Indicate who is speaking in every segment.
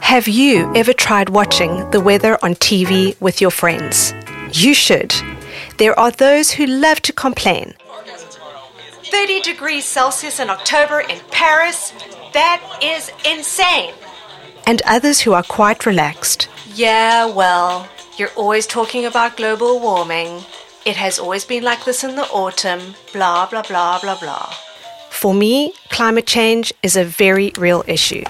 Speaker 1: Have you ever tried watching the weather on TV with your friends? You should. There are those who love to complain. 30 degrees Celsius in October in Paris? That is insane. And others who are quite relaxed. Yeah, well, you're always talking about global warming. It has always been like this in the autumn, blah, blah, blah, blah, blah. For me, climate change is a very real issue.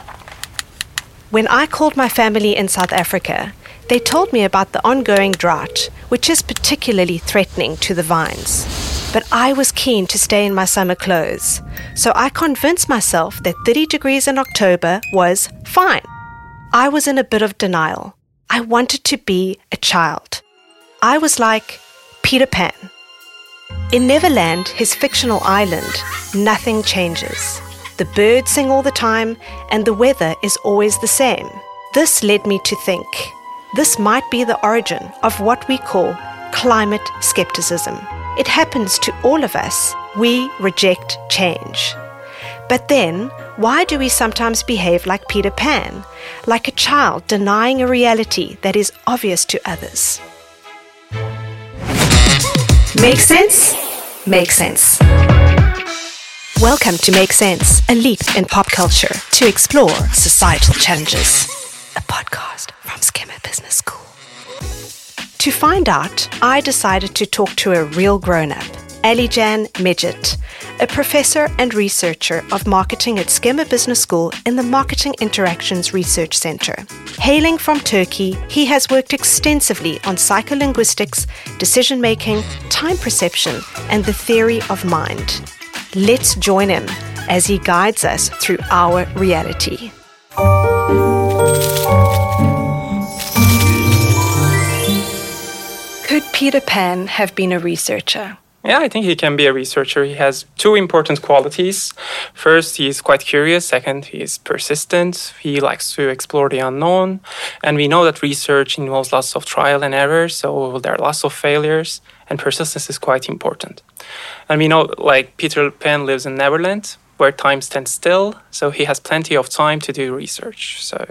Speaker 1: When I called my family in South Africa, they told me about the ongoing drought, which is particularly threatening to the vines. But I was keen to stay in my summer clothes, so I convinced myself that 30 degrees in October was fine. I was in a bit of denial. I wanted to be a child. I was like Peter Pan. In Neverland, his fictional island, nothing changes. The birds sing all the time, and the weather is always the same. This led me to think this might be the origin of what we call climate skepticism. It happens to all of us. We reject change. But then, why do we sometimes behave like Peter Pan, like a child denying a reality that is obvious to others? Make sense? Make sense. Welcome to Make Sense, a leap in pop culture to explore societal challenges. A podcast from SKEMA Business School. To find out, I decided to talk to a real grown up, Alican Mecit, a professor and researcher of marketing at Skema Business School in the Marketing Interactions Research Center. Hailing from Turkey, he has worked extensively on psycholinguistics, decision making, time perception, and the theory of mind. Let's join him as he guides us through our reality. Could Peter Pan have been a researcher?
Speaker 2: Yeah, I think he can be a researcher. He has two important qualities. First, he is quite curious. Second, he is persistent. He likes to explore the unknown. And we know that research involves lots of trial and error, so there are lots of failures, and persistence is quite important. And we know, like, Peter Pan lives in Neverland, where time stands still, so he has plenty of time to do research. So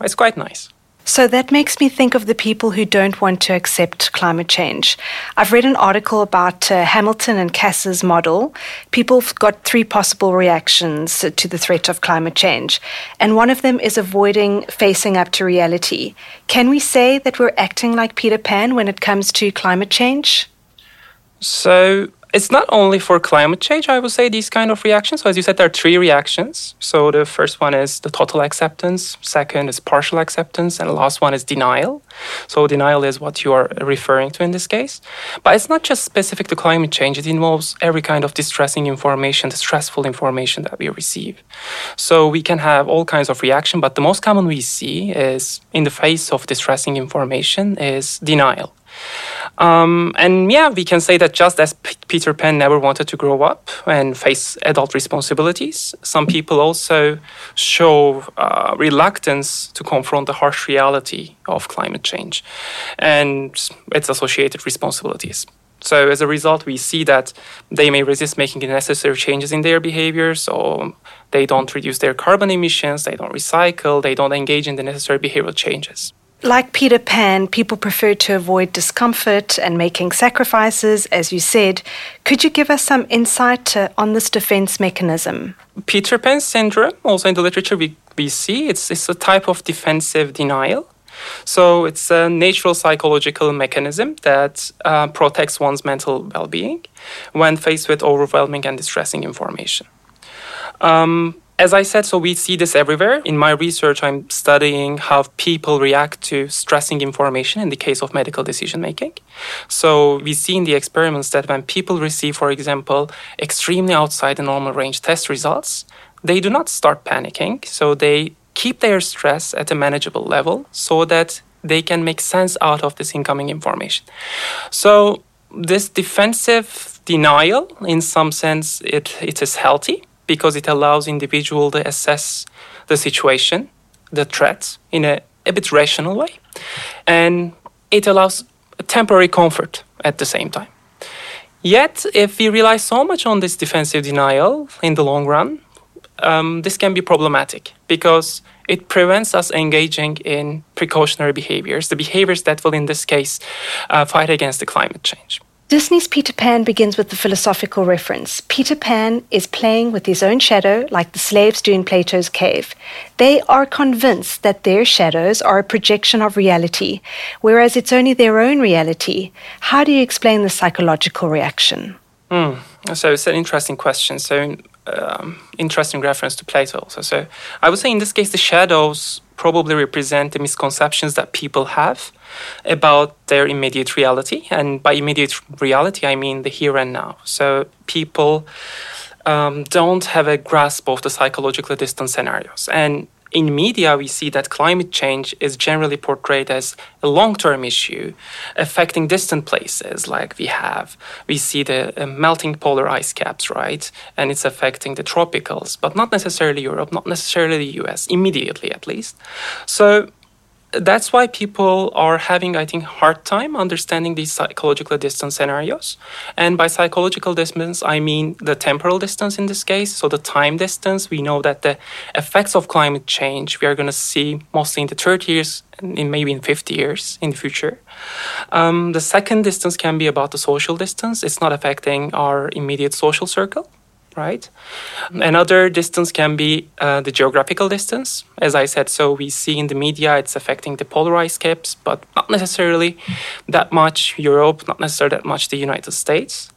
Speaker 2: it's quite nice.
Speaker 1: So that makes me think of the people who don't want to accept climate change. I've read an article about uh, Hamilton and Kasser's model. People got three possible reactions to the threat of climate change, and one of them is avoiding facing up to reality. Can we say that we're acting like Peter Pan when it comes to climate change?
Speaker 2: So it's not only for climate change, I would say, these kind of reactions. So, as you said, there are three reactions. So, the first one is the total acceptance, second is partial acceptance, and the last one is denial. So, denial is what you are referring to in this case. But it's not just specific to climate change, it involves every kind of distressing information, distressful information that we receive. So, we can have all kinds of reaction, but the most common we see is in the face of distressing information is denial. Um, and yeah, we can say that just as P- Peter Pan never wanted to grow up and face adult responsibilities, some people also show uh, reluctance to confront the harsh reality of climate change and its associated responsibilities. So as a result, we see that they may resist making the necessary changes in their behaviors, or they don't reduce their carbon emissions, they don't recycle, they don't engage in the necessary behavioral changes.
Speaker 1: Like Peter Pan, people prefer to avoid discomfort and making sacrifices, as you said. Could you give us some insight uh, on this defense mechanism?
Speaker 2: Peter Pan syndrome, also in the literature we, we see, it's, it's a type of defensive denial. So it's a natural psychological mechanism that uh, protects one's mental well being when faced with overwhelming and distressing information. Um, as I said, so we see this everywhere. In my research, I'm studying how people react to stressing information in the case of medical decision making. So we see in the experiments that when people receive, for example, extremely outside the normal range test results, they do not start panicking. So they keep their stress at a manageable level so that they can make sense out of this incoming information. So this defensive denial, in some sense, it, it is healthy because it allows individual to assess the situation, the threats in a, a bit rational way, and it allows temporary comfort at the same time. Yet, if we rely so much on this defensive denial in the long run, um, this can be problematic because it prevents us engaging in precautionary behaviors, the behaviors that will, in this case, uh, fight against the climate change.
Speaker 1: Disney's Peter Pan begins with the philosophical reference. Peter Pan is playing with his own shadow like the slaves do in Plato's cave. They are convinced that their shadows are a projection of reality, whereas it's only their own reality. How do you explain the psychological reaction?
Speaker 2: Mm. So it's an interesting question. So um, interesting reference to Plato also. So I would say in this case the shadows probably represent the misconceptions that people have about their immediate reality. And by immediate reality, I mean the here and now. So people um, don't have a grasp of the psychological distance scenarios. And in media, we see that climate change is generally portrayed as a long term issue affecting distant places like we have. We see the uh, melting polar ice caps, right? And it's affecting the tropicals, but not necessarily Europe, not necessarily the US, immediately at least. So that's why people are having, I think, hard time understanding these psychological distance scenarios. And by psychological distance, I mean the temporal distance in this case. So the time distance, we know that the effects of climate change we are going to see mostly in the 30 years maybe in 50 years in the future. Um, the second distance can be about the social distance. It's not affecting our immediate social circle right? Another distance can be uh, the geographical distance. As I said, so we see in the media it's affecting the polar ice caps, but not necessarily that much Europe, not necessarily that much the United States.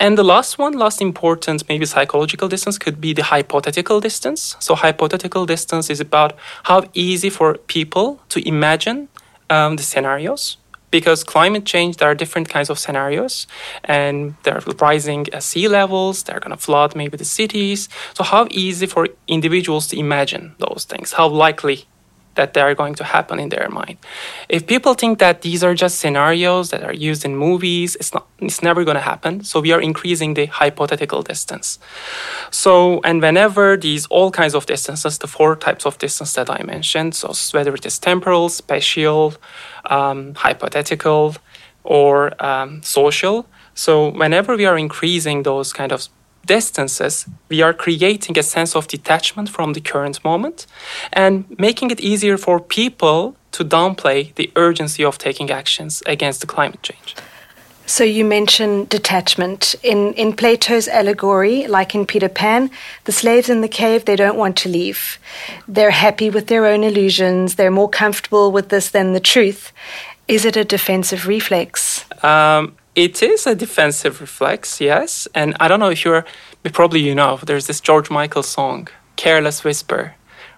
Speaker 2: And the last one, last important, maybe psychological distance, could be the hypothetical distance. So, hypothetical distance is about how easy for people to imagine um, the scenarios because climate change there are different kinds of scenarios and they're rising sea levels they're going to flood maybe the cities. So how easy for individuals to imagine those things? How likely that they are going to happen in their mind. If people think that these are just scenarios that are used in movies, it's not it's never going to happen. So we are increasing the hypothetical distance. So and whenever these all kinds of distances, the four types of distance that I mentioned, so whether it is temporal, spatial, um, hypothetical, or um, social. So whenever we are increasing those kind of distances, we are creating a sense of detachment from the current moment and making it easier for people to downplay the urgency of taking actions against the climate change.
Speaker 1: So you mentioned detachment. In in Plato's allegory, like in Peter Pan, the slaves in the cave, they don't want to leave. They're happy with their own illusions. They're more comfortable with this than the truth. Is it a defensive reflex?
Speaker 2: Um, it is a defensive reflex, yes. And I don't know if you're, probably you know, there's this George Michael song, Careless Whisper,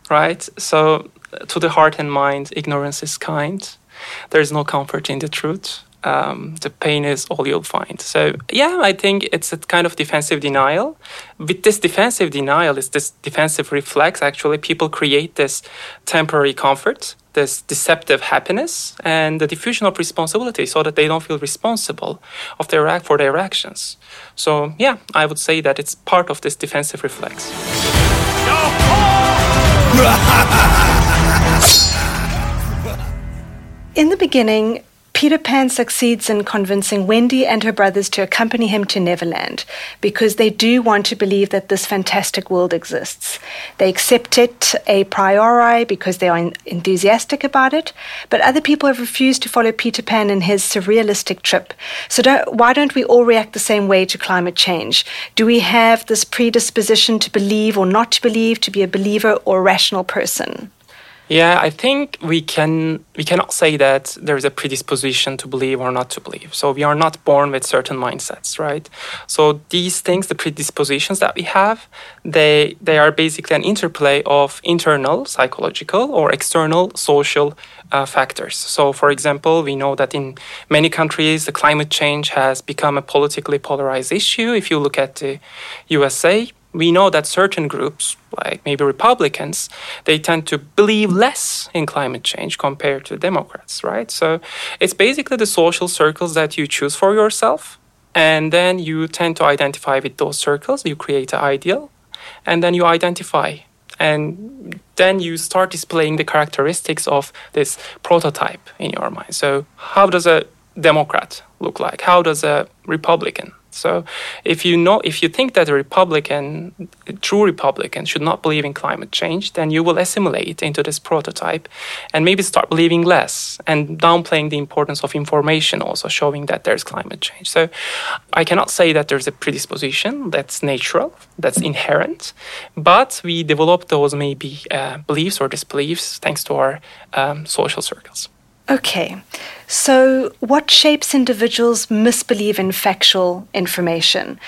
Speaker 2: right? So, to the heart and mind, ignorance is kind. There is no comfort in the truth. Um, the pain is all you'll find. So, yeah, I think it's a kind of defensive denial. With this defensive denial, it's this defensive reflex. Actually, people create this temporary comfort this deceptive happiness and the diffusion of responsibility so that they don't feel responsible of their act for their actions. So yeah, I would say that it's part of this defensive reflex.
Speaker 1: In the beginning, Peter Pan succeeds in convincing Wendy and her brothers to accompany him to Neverland because they do want to believe that this fantastic world exists. They accept it a priori because they are enthusiastic about it, but other people have refused to follow Peter Pan in his surrealistic trip. So don't, why don't we all react the same way to climate change? Do we have this predisposition to believe or not to believe, to be a believer or a rational person?
Speaker 2: Yeah, I think we can we cannot say that there is a predisposition to believe or not to believe. So we are not born with certain mindsets, right? So these things, the predispositions that we have, they they are basically an interplay of internal psychological or external social uh, factors. So, for example, we know that in many countries, the climate change has become a politically polarized issue. If you look at the USA, we know that certain groups, like maybe Republicans, they tend to believe less in climate change compared to Democrats, right? So it's basically the social circles that you choose for yourself. And then you tend to identify with those circles, you create an ideal, and then you identify. And then you start displaying the characteristics of this prototype in your mind. So, how does a Democrat look like? How does a Republican So if you know if you think that a Republican, a true Republican, should not believe in climate change, then you will assimilate into this prototype and maybe start believing less and downplaying the importance of information also showing that there's climate change. So I cannot say that there's a predisposition that's natural, that's inherent, but we develop those maybe uh, beliefs or disbeliefs thanks to our um, social circles.
Speaker 1: Okay. So, what shapes individuals misbelieve in factual information?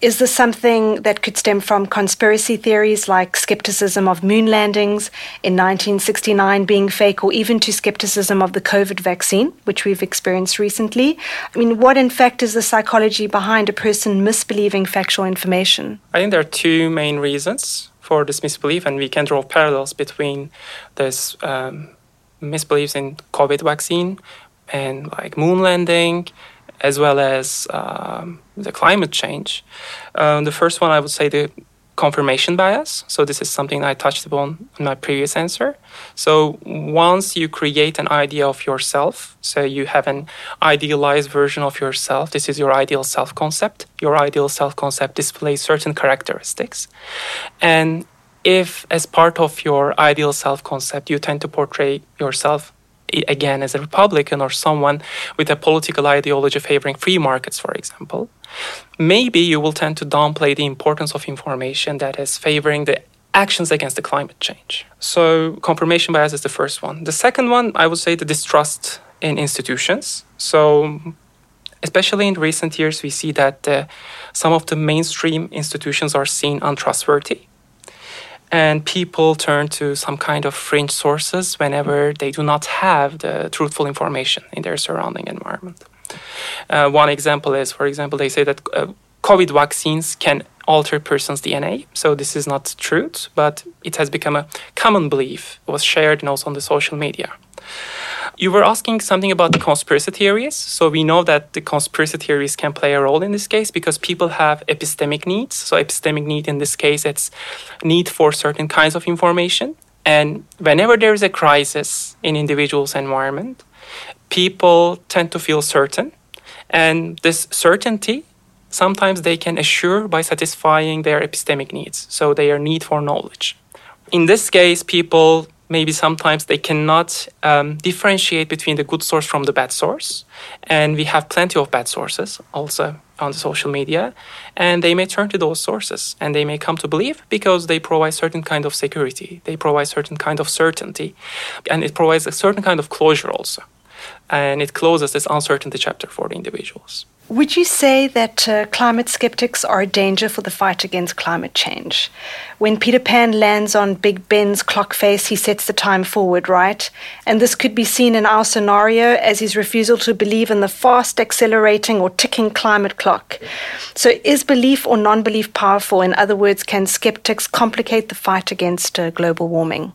Speaker 1: Is this something that could stem from conspiracy theories like skepticism of moon landings in 1969 being fake, or even to skepticism of the COVID vaccine, which we've experienced recently? I mean, what in fact is the psychology behind a person misbelieving factual information?
Speaker 2: I think there are two main reasons for this misbelief, and we can draw parallels between this um, misbeliefs in COVID vaccine and like moon landing, as well as um, the climate change. Um, the first one, I would say, the confirmation bias. So this is something I touched upon in my previous answer. So once you create an idea of yourself, so you have an idealized version of yourself, this is your ideal self concept. Your ideal self concept displays certain characteristics. And if as part of your ideal self concept you tend to portray yourself again as a republican or someone with a political ideology favoring free markets for example maybe you will tend to downplay the importance of information that is favoring the actions against the climate change. So confirmation bias is the first one. The second one i would say the distrust in institutions. So especially in recent years we see that uh, some of the mainstream institutions are seen untrustworthy and people turn to some kind of fringe sources whenever they do not have the truthful information in their surrounding environment. Uh, one example is, for example, they say that uh, COVID vaccines can alter person's DNA. So this is not truth, but it has become a common belief. It was shared and also on the social media. You were asking something about the conspiracy theories. So we know that the conspiracy theories can play a role in this case because people have epistemic needs. So epistemic need in this case, it's need for certain kinds of information. And whenever there is a crisis in individual's environment, people tend to feel certain. And this certainty, sometimes they can assure by satisfying their epistemic needs. So their need for knowledge. In this case, people maybe sometimes they cannot um, differentiate between the good source from the bad source. And we have plenty of bad sources also on the social media. And they may turn to those sources and they may come to believe because they provide certain kind of security, they provide certain kind of certainty, and it provides a certain kind of closure also. And it closes this uncertainty chapter for the individuals.
Speaker 1: Would you say that uh, climate skeptics are a danger for the fight against climate change? When Peter Pan lands on Big Ben's clock face, he sets the time forward, right? And this could be seen in our scenario as his refusal to believe in the fast accelerating or ticking climate clock. So, is belief or non belief powerful? In other words, can skeptics complicate the fight against uh, global warming?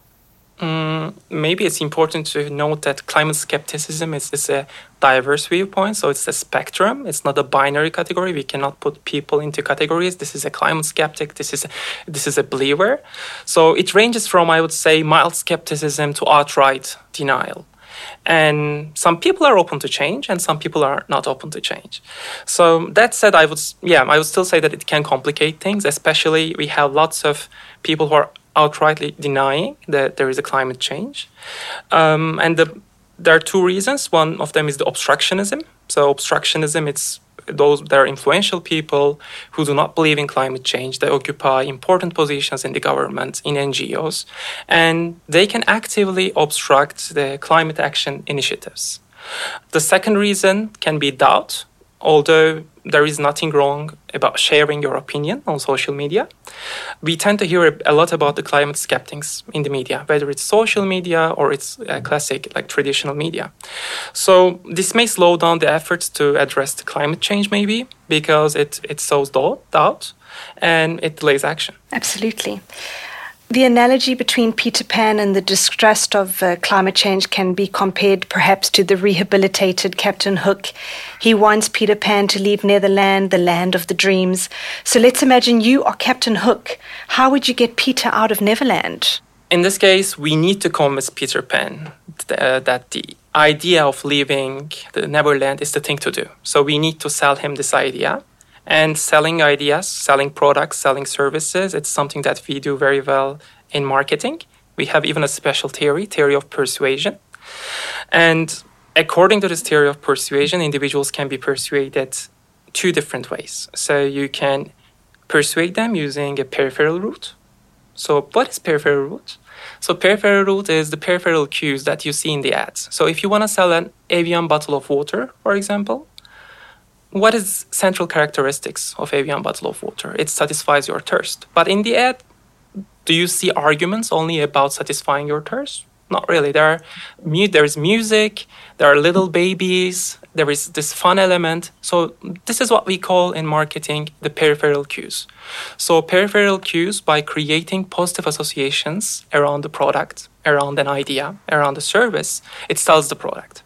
Speaker 2: Mm, maybe it's important to note that climate skepticism is, is a diverse viewpoint, so it's a spectrum. It's not a binary category. We cannot put people into categories. This is a climate skeptic. This is a, this is a believer. So it ranges from I would say mild skepticism to outright denial. And some people are open to change, and some people are not open to change. So that said, I would yeah, I would still say that it can complicate things. Especially we have lots of people who are outrightly denying that there is a climate change. Um, and the, there are two reasons. One of them is the obstructionism. So obstructionism, it's those there are influential people who do not believe in climate change. They occupy important positions in the government, in NGOs, and they can actively obstruct the climate action initiatives. The second reason can be doubt, although there is nothing wrong about sharing your opinion on social media. We tend to hear a lot about the climate skeptics in the media, whether it's social media or it's uh, classic, like traditional media. So this may slow down the efforts to address the climate change, maybe because it it sows doubt and it delays action.
Speaker 1: Absolutely. The analogy between Peter Pan and the distrust of uh, climate change can be compared perhaps to the rehabilitated Captain Hook. He wants Peter Pan to leave Neverland, the land of the dreams. So let's imagine you are Captain Hook. How would you get Peter out of Neverland?
Speaker 2: In this case, we need to convince Peter Pan uh, that the idea of leaving the Neverland is the thing to do. So we need to sell him this idea And selling ideas, selling products, selling services, it's something that we do very well in marketing. We have even a special theory, theory of persuasion. And according to this theory of persuasion, individuals can be persuaded two different ways. So you can persuade them using a peripheral route. So what is peripheral route? So peripheral route is the peripheral cues that you see in the ads. So if you want to sell an Evian bottle of water, for example, what is central characteristics of Evian bottle of water? It satisfies your thirst. But in the ad, do you see arguments only about satisfying your thirst? Not really. There are there is music, there are little babies, there is this fun element. So this is what we call in marketing the peripheral cues. So peripheral cues by creating positive associations around the product, around an idea, around the service, it sells the product.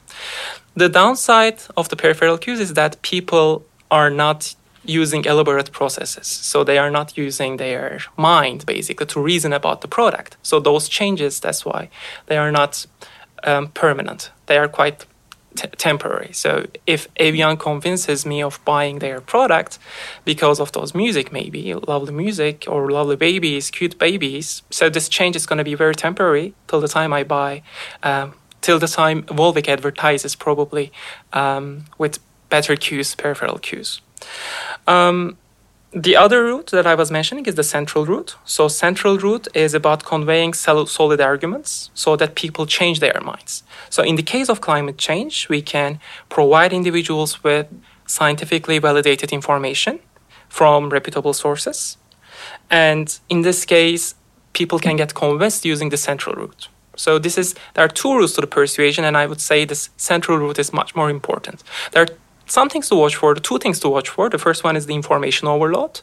Speaker 2: The downside of the peripheral cues is that people are not using elaborate processes. So they are not using their mind basically to reason about the product. So those changes, that's why they are not um, permanent. They are quite temporary. So if Evian convinces me of buying their product because of those music, maybe lovely music or lovely babies, cute babies, so this change is going to be very temporary till the time I buy. Um, till the time Volvic advertises, probably um, with better cues, peripheral cues. Um, the other route that I was mentioning is the central route. So, central route is about conveying solid arguments so that people change their minds. So, in the case of climate change, we can provide individuals with scientifically validated information from reputable sources. And in this case, people can get convinced using the central route. So this is there are two routes to the persuasion, and I would say this central route is much more important. There are some things to watch for, two things to watch for. The first one is the information overload,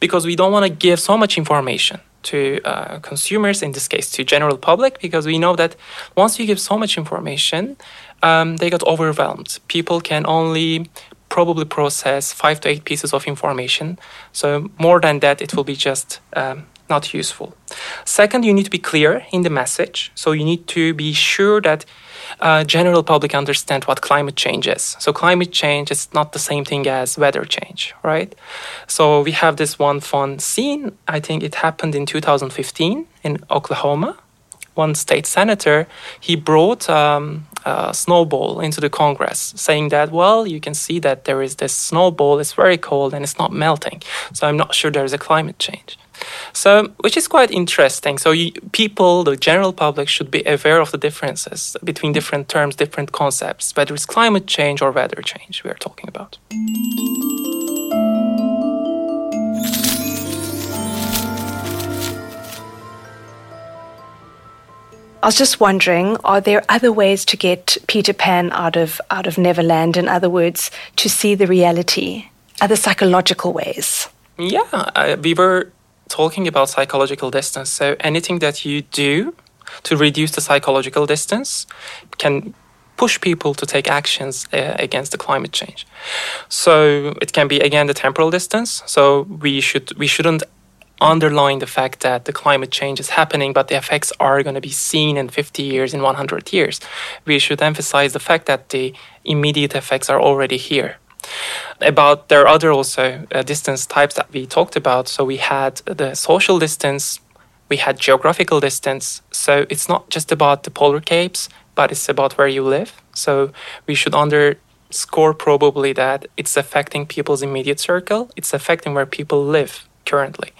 Speaker 2: because we don't want to give so much information to uh, consumers, in this case to general public, because we know that once you give so much information, um, they get overwhelmed. People can only probably process five to eight pieces of information. So more than that, it will be just um, not useful. Second, you need to be clear in the message. So you need to be sure that uh, general public understand what climate change is. So climate change is not the same thing as weather change, right? So we have this one fun scene. I think it happened in 2015 in Oklahoma. One state senator he brought um, a snowball into the Congress, saying that well, you can see that there is this snowball. It's very cold and it's not melting. So I'm not sure there is a climate change. So, which is quite interesting. So, you, people, the general public, should be aware of the differences between different terms, different concepts, whether it's climate change or weather change we are talking about.
Speaker 1: I was just wondering, are there other ways to get Peter Pan out of out of Neverland? In other words, to see the reality, other psychological ways?
Speaker 2: Yeah, uh, we were talking about psychological distance. So anything that you do to reduce the psychological distance can push people to take actions uh, against the climate change. So it can be again the temporal distance. So we should we shouldn't underline the fact that the climate change is happening, but the effects are going to be seen in 50 years, in 100 years. We should emphasize the fact that the immediate effects are already here about there are other also uh, distance types that we talked about. So we had the social distance, we had geographical distance. So it's not just about the polar capes, but it's about where you live. So we should underscore probably that it's affecting people's immediate circle. It's affecting where people live currently.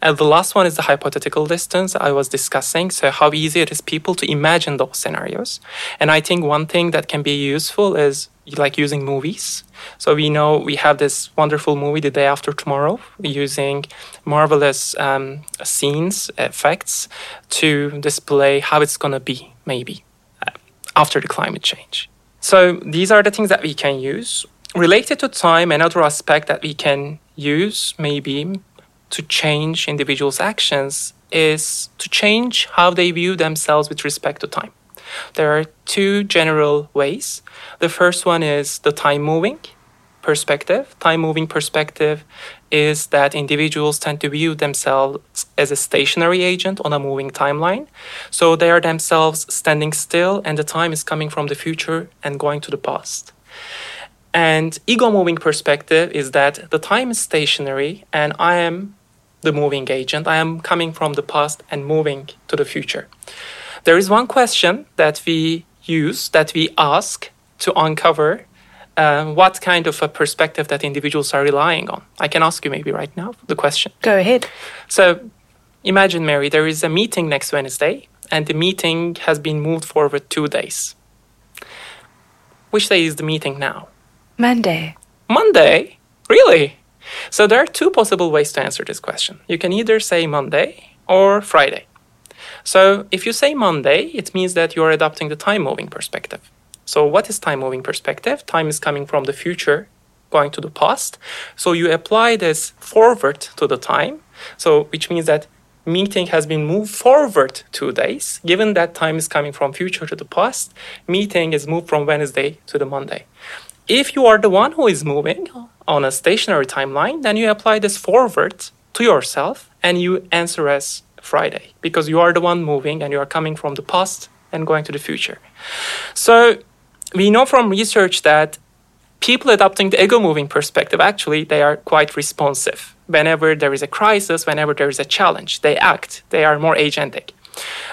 Speaker 2: And the last one is the hypothetical distance I was discussing. So, how easy it is people to imagine those scenarios. And I think one thing that can be useful is like using movies. So, we know we have this wonderful movie, The Day After Tomorrow, using marvelous um, scenes, effects to display how it's going to be, maybe, uh, after the climate change. So, these are the things that we can use. Related to time, another aspect that we can use maybe to change individuals' actions is to change how they view themselves with respect to time. There are two general ways. The first one is the time moving perspective. Time moving perspective is that individuals tend to view themselves as a stationary agent on a moving timeline. So they are themselves standing still, and the time is coming from the future and going to the past. And ego moving perspective is that the time is stationary and I am the moving agent. I am coming from the past and moving to the future. There is one question that we use, that we ask to uncover uh, what kind of a perspective that individuals are relying on. I can ask you maybe right now the question.
Speaker 1: Go ahead.
Speaker 2: So imagine, Mary, there is a meeting next Wednesday, and the meeting has been moved forward two days. Which day is the meeting now?
Speaker 1: Monday.
Speaker 2: Monday? Really? So there are two possible ways to answer this question. You can either say Monday or Friday. So if you say Monday, it means that you are adopting the time moving perspective. So what is time moving perspective? Time is coming from the future going to the past. So you apply this forward to the time. So which means that meeting has been moved forward two days. Given that time is coming from future to the past, meeting is moved from Wednesday to the Monday. If you are the one who is moving on a stationary timeline, then you apply this forward to yourself and you answer as Friday because you are the one moving and you are coming from the past and going to the future. So we know from research that people adopting the ego moving perspective actually they are quite responsive. Whenever there is a crisis whenever there is a challenge they act. They are more agentic.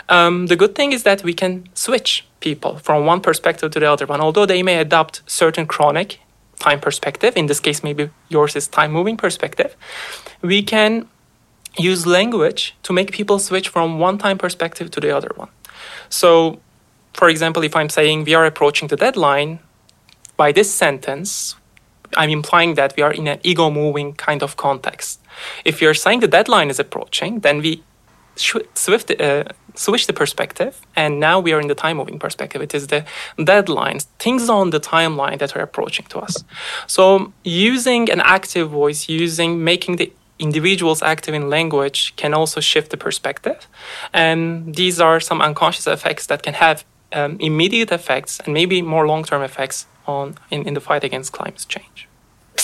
Speaker 2: Um, the good thing is that we can switch people from one perspective to the other one although they may adopt certain chronic time perspective. In this case maybe yours is time moving perspective. We can use language to make people switch from one time perspective to the other one. So for example if i'm saying we are approaching the deadline by this sentence, I'm implying that we are in an ego moving kind of context. If you're saying the deadline is approaching, then we swift, uh, switch the perspective, and now we are in the time moving perspective. It is the deadlines, things on the timeline that are approaching to us. So, using an active voice, using making the individuals active in language can also shift the perspective. And these are some unconscious effects that can have um, immediate effects and maybe more long term effects on in, in the fight against climate change.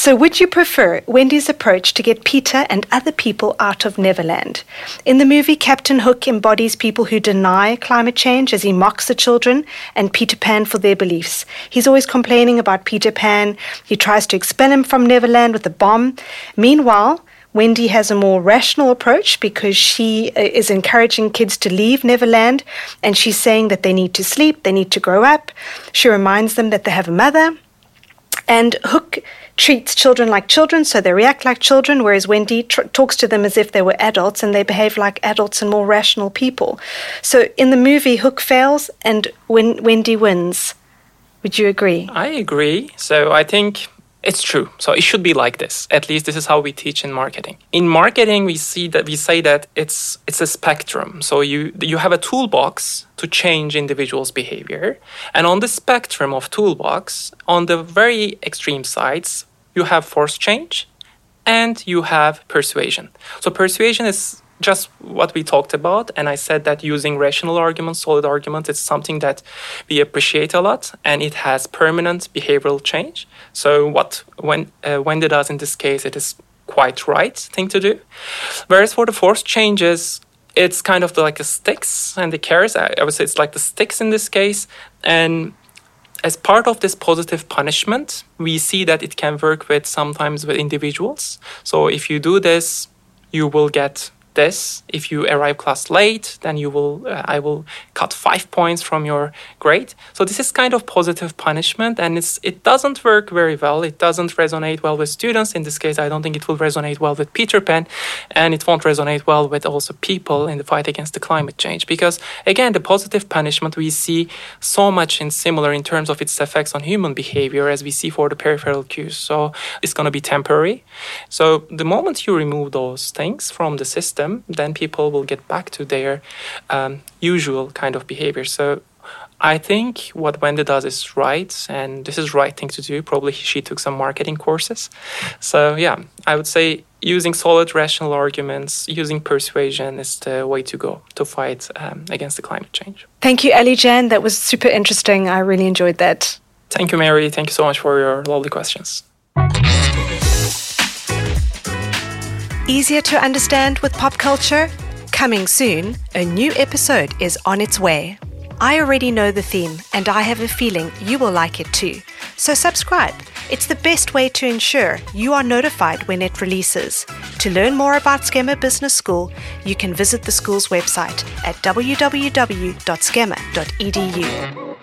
Speaker 1: So, would you prefer Wendy's approach to get Peter and other people out of Neverland? In the movie, Captain Hook embodies people who deny climate change as he mocks the children and Peter Pan for their beliefs. He's always complaining about Peter Pan. He tries to expel him from Neverland with a bomb. Meanwhile, Wendy has a more rational approach because she uh, is encouraging kids to leave Neverland and she's saying that they need to sleep, they need to grow up. She reminds them that they have a mother. And Hook treats children like children, so they react like children, whereas Wendy tr- talks to them as if they were adults and they behave like adults and more rational people. So in the movie, Hook fails and Wendy wins. Would you agree?
Speaker 2: I agree. So I think it's true. So it should be like this. At least this is how we teach in marketing. In marketing, we see that we say that it's it's a spectrum. So you you have a toolbox to change individuals' behavior, and on the spectrum of toolbox, on the very extreme sides, you have force change, and you have persuasion. So persuasion is just what we talked about. And I said that using rational arguments, solid arguments, it's something that we appreciate a lot and it has permanent behavioral change. So, what when, uh, does in this case, it is quite right thing to do. Whereas for the force changes, it's kind of like the sticks and the carrots. I would say it's like the sticks in this case. And as part of this positive punishment, we see that it can work with sometimes with individuals. So if you do this, you will get this. If you arrive class late then you will uh, i will cut five points from your grade. So this is kind of positive punishment and it's it doesn't work very well. It doesn't resonate well with students. In this case i don't think it will resonate well with peter pan and it won't resonate well with also people in the fight against the climate change. Because again the positive punishment we see so much in similar in terms of its effects on human behavior as we see for the peripheral cues. So it's going to be temporary. So the moment you remove those things from the system system, then people will get back to their um, usual kind of behavior. So I think what Wendy does is right, and this is the right thing to do. Probably she took some marketing courses. So yeah, I would say using solid rational arguments, using persuasion is the way to go to fight um, against the climate change.
Speaker 1: Thank you, Alican. That was super interesting. I really enjoyed that.
Speaker 2: Thank you, Mary. Thank you so much for your lovely questions.
Speaker 1: Easier to understand with pop culture? Coming soon, a new episode is on its way. I already know the theme, and I have a feeling you will like it too. So, subscribe. It's the best way to ensure you are notified when it releases. To learn more about SKEMA Business School, you can visit the school's website at www.skema.edu.